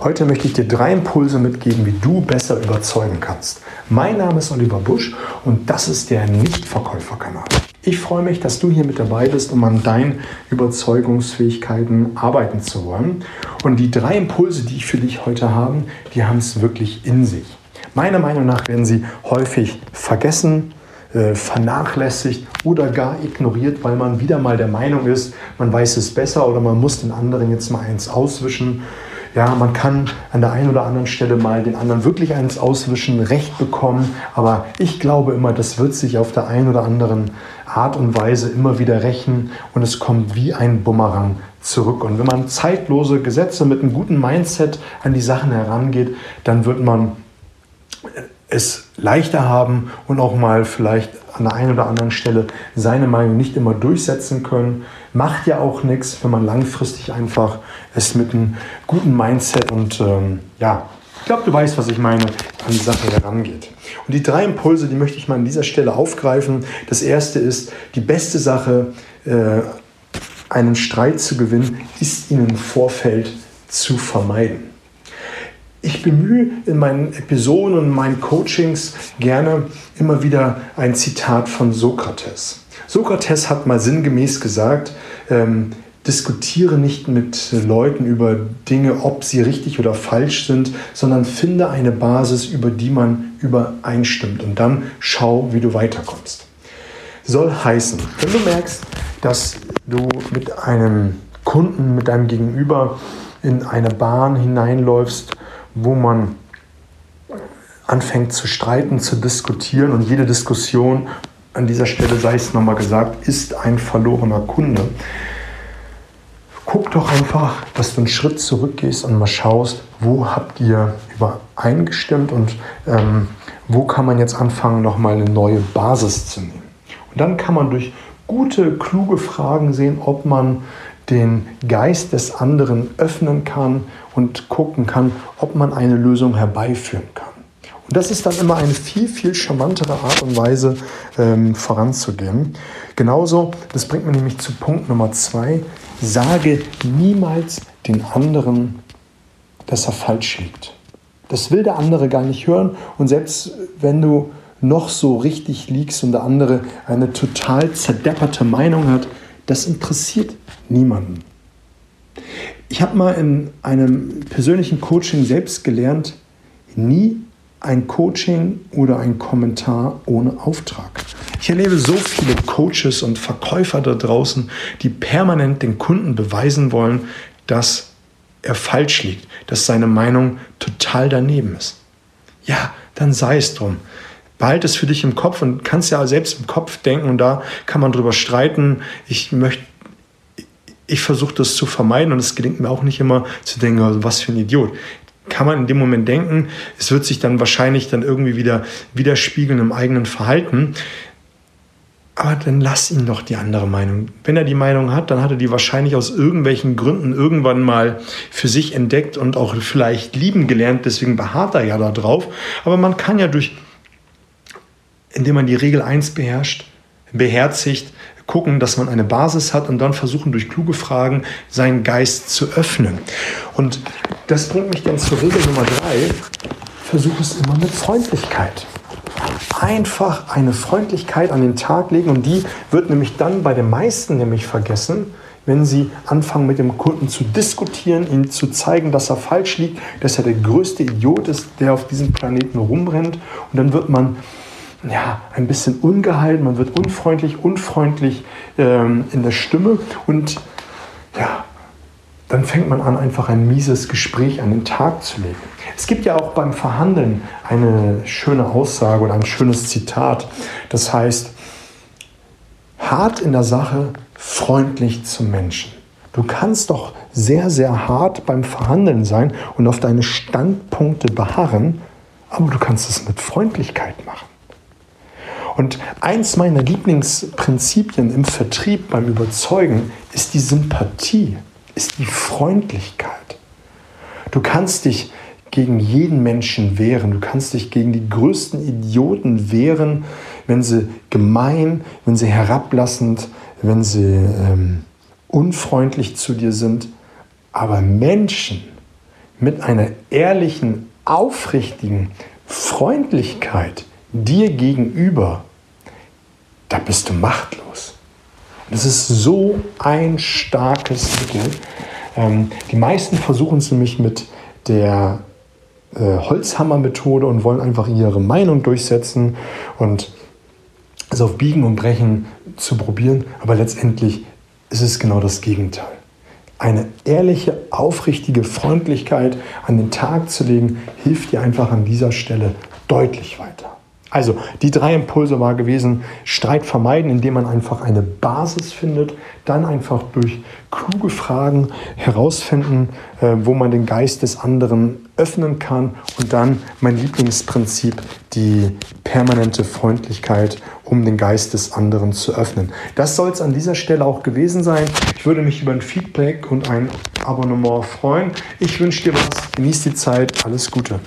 Heute möchte ich dir drei Impulse mitgeben, wie du besser überzeugen kannst. Mein Name ist Oliver Busch und das ist der Nichtverkäuferkanal. Ich freue mich, dass du hier mit dabei bist, um an deinen Überzeugungsfähigkeiten arbeiten zu wollen. Und die drei Impulse, die ich für dich heute habe, die haben es wirklich in sich. Meiner Meinung nach werden sie häufig vergessen, äh, vernachlässigt oder gar ignoriert, weil man wieder mal der Meinung ist, man weiß es besser oder man muss den anderen jetzt mal eins auswischen ja, man kann an der einen oder anderen Stelle mal den anderen wirklich eins auswischen, Recht bekommen, aber ich glaube immer, das wird sich auf der einen oder anderen Art und Weise immer wieder rächen und es kommt wie ein Bumerang zurück. Und wenn man zeitlose Gesetze mit einem guten Mindset an die Sachen herangeht, dann wird man es leichter haben und auch mal vielleicht an der einen oder anderen Stelle seine Meinung nicht immer durchsetzen können. Macht ja auch nichts, wenn man langfristig einfach es mit einem guten Mindset und ähm, ja, ich glaube, du weißt, was ich meine, an die Sache herangeht. Und die drei Impulse, die möchte ich mal an dieser Stelle aufgreifen. Das erste ist, die beste Sache, äh, einen Streit zu gewinnen, ist ihn im Vorfeld zu vermeiden. Ich bemühe in meinen Episoden und meinen Coachings gerne immer wieder ein Zitat von Sokrates. Sokrates hat mal sinngemäß gesagt, ähm, diskutiere nicht mit Leuten über Dinge, ob sie richtig oder falsch sind, sondern finde eine Basis, über die man übereinstimmt und dann schau, wie du weiterkommst. Soll heißen, wenn du merkst, dass du mit einem Kunden, mit deinem Gegenüber in eine Bahn hineinläufst, wo man anfängt zu streiten, zu diskutieren und jede Diskussion, an dieser Stelle sei es nochmal gesagt, ist ein verlorener Kunde. Guck doch einfach, dass du einen Schritt zurückgehst und mal schaust, wo habt ihr übereingestimmt und ähm, wo kann man jetzt anfangen, nochmal eine neue Basis zu nehmen. Und dann kann man durch gute, kluge Fragen sehen, ob man den Geist des anderen öffnen kann und gucken kann, ob man eine Lösung herbeiführen kann. Und das ist dann immer eine viel, viel charmantere Art und Weise ähm, voranzugehen. Genauso, das bringt mich nämlich zu Punkt Nummer zwei, sage niemals den anderen, dass er falsch liegt. Das will der andere gar nicht hören und selbst wenn du noch so richtig liegst und der andere eine total zerdepperte Meinung hat, das interessiert niemanden. Ich habe mal in einem persönlichen Coaching selbst gelernt, nie ein Coaching oder ein Kommentar ohne Auftrag. Ich erlebe so viele Coaches und Verkäufer da draußen, die permanent den Kunden beweisen wollen, dass er falsch liegt, dass seine Meinung total daneben ist. Ja, dann sei es drum. Behalt es für dich im Kopf und kannst ja selbst im Kopf denken und da kann man drüber streiten. Ich möchte ich versuche das zu vermeiden und es gelingt mir auch nicht immer zu denken, also was für ein Idiot. Kann man in dem Moment denken, es wird sich dann wahrscheinlich dann irgendwie wieder widerspiegeln im eigenen Verhalten. Aber dann lass ihn doch die andere Meinung. Wenn er die Meinung hat, dann hat er die wahrscheinlich aus irgendwelchen Gründen irgendwann mal für sich entdeckt und auch vielleicht lieben gelernt. Deswegen beharrt er ja da drauf. Aber man kann ja durch, indem man die Regel 1 beherrscht, beherzigt, gucken, dass man eine Basis hat und dann versuchen durch kluge Fragen seinen Geist zu öffnen. Und das bringt mich dann zur Regel Nummer drei. Versuche es immer mit Freundlichkeit einfach eine Freundlichkeit an den Tag legen und die wird nämlich dann bei den meisten nämlich vergessen, wenn sie anfangen mit dem Kunden zu diskutieren, ihm zu zeigen, dass er falsch liegt, dass er der größte Idiot ist, der auf diesem Planeten rumrennt und dann wird man ja, ein bisschen ungehalten, man wird unfreundlich, unfreundlich ähm, in der Stimme und ja, dann fängt man an, einfach ein mieses Gespräch an den Tag zu legen. Es gibt ja auch beim Verhandeln eine schöne Aussage oder ein schönes Zitat. Das heißt, hart in der Sache, freundlich zum Menschen. Du kannst doch sehr, sehr hart beim Verhandeln sein und auf deine Standpunkte beharren, aber du kannst es mit Freundlichkeit machen. Und eins meiner Lieblingsprinzipien im Vertrieb beim Überzeugen ist die Sympathie, ist die Freundlichkeit. Du kannst dich gegen jeden Menschen wehren, du kannst dich gegen die größten Idioten wehren, wenn sie gemein, wenn sie herablassend, wenn sie ähm, unfreundlich zu dir sind. Aber Menschen, mit einer ehrlichen, aufrichtigen Freundlichkeit dir gegenüber, da bist du machtlos. Das ist so ein starkes Mittel. Ähm, die meisten versuchen es nämlich mit der äh, Holzhammer-Methode und wollen einfach ihre Meinung durchsetzen und es auf Biegen und Brechen zu probieren. Aber letztendlich ist es genau das Gegenteil. Eine ehrliche, aufrichtige Freundlichkeit an den Tag zu legen, hilft dir einfach an dieser Stelle deutlich weiter. Also die drei Impulse war gewesen, Streit vermeiden, indem man einfach eine Basis findet, dann einfach durch kluge Fragen herausfinden, äh, wo man den Geist des anderen öffnen kann und dann mein Lieblingsprinzip, die permanente Freundlichkeit, um den Geist des anderen zu öffnen. Das soll es an dieser Stelle auch gewesen sein. Ich würde mich über ein Feedback und ein Abonnement freuen. Ich wünsche dir was, genieß die Zeit, alles Gute.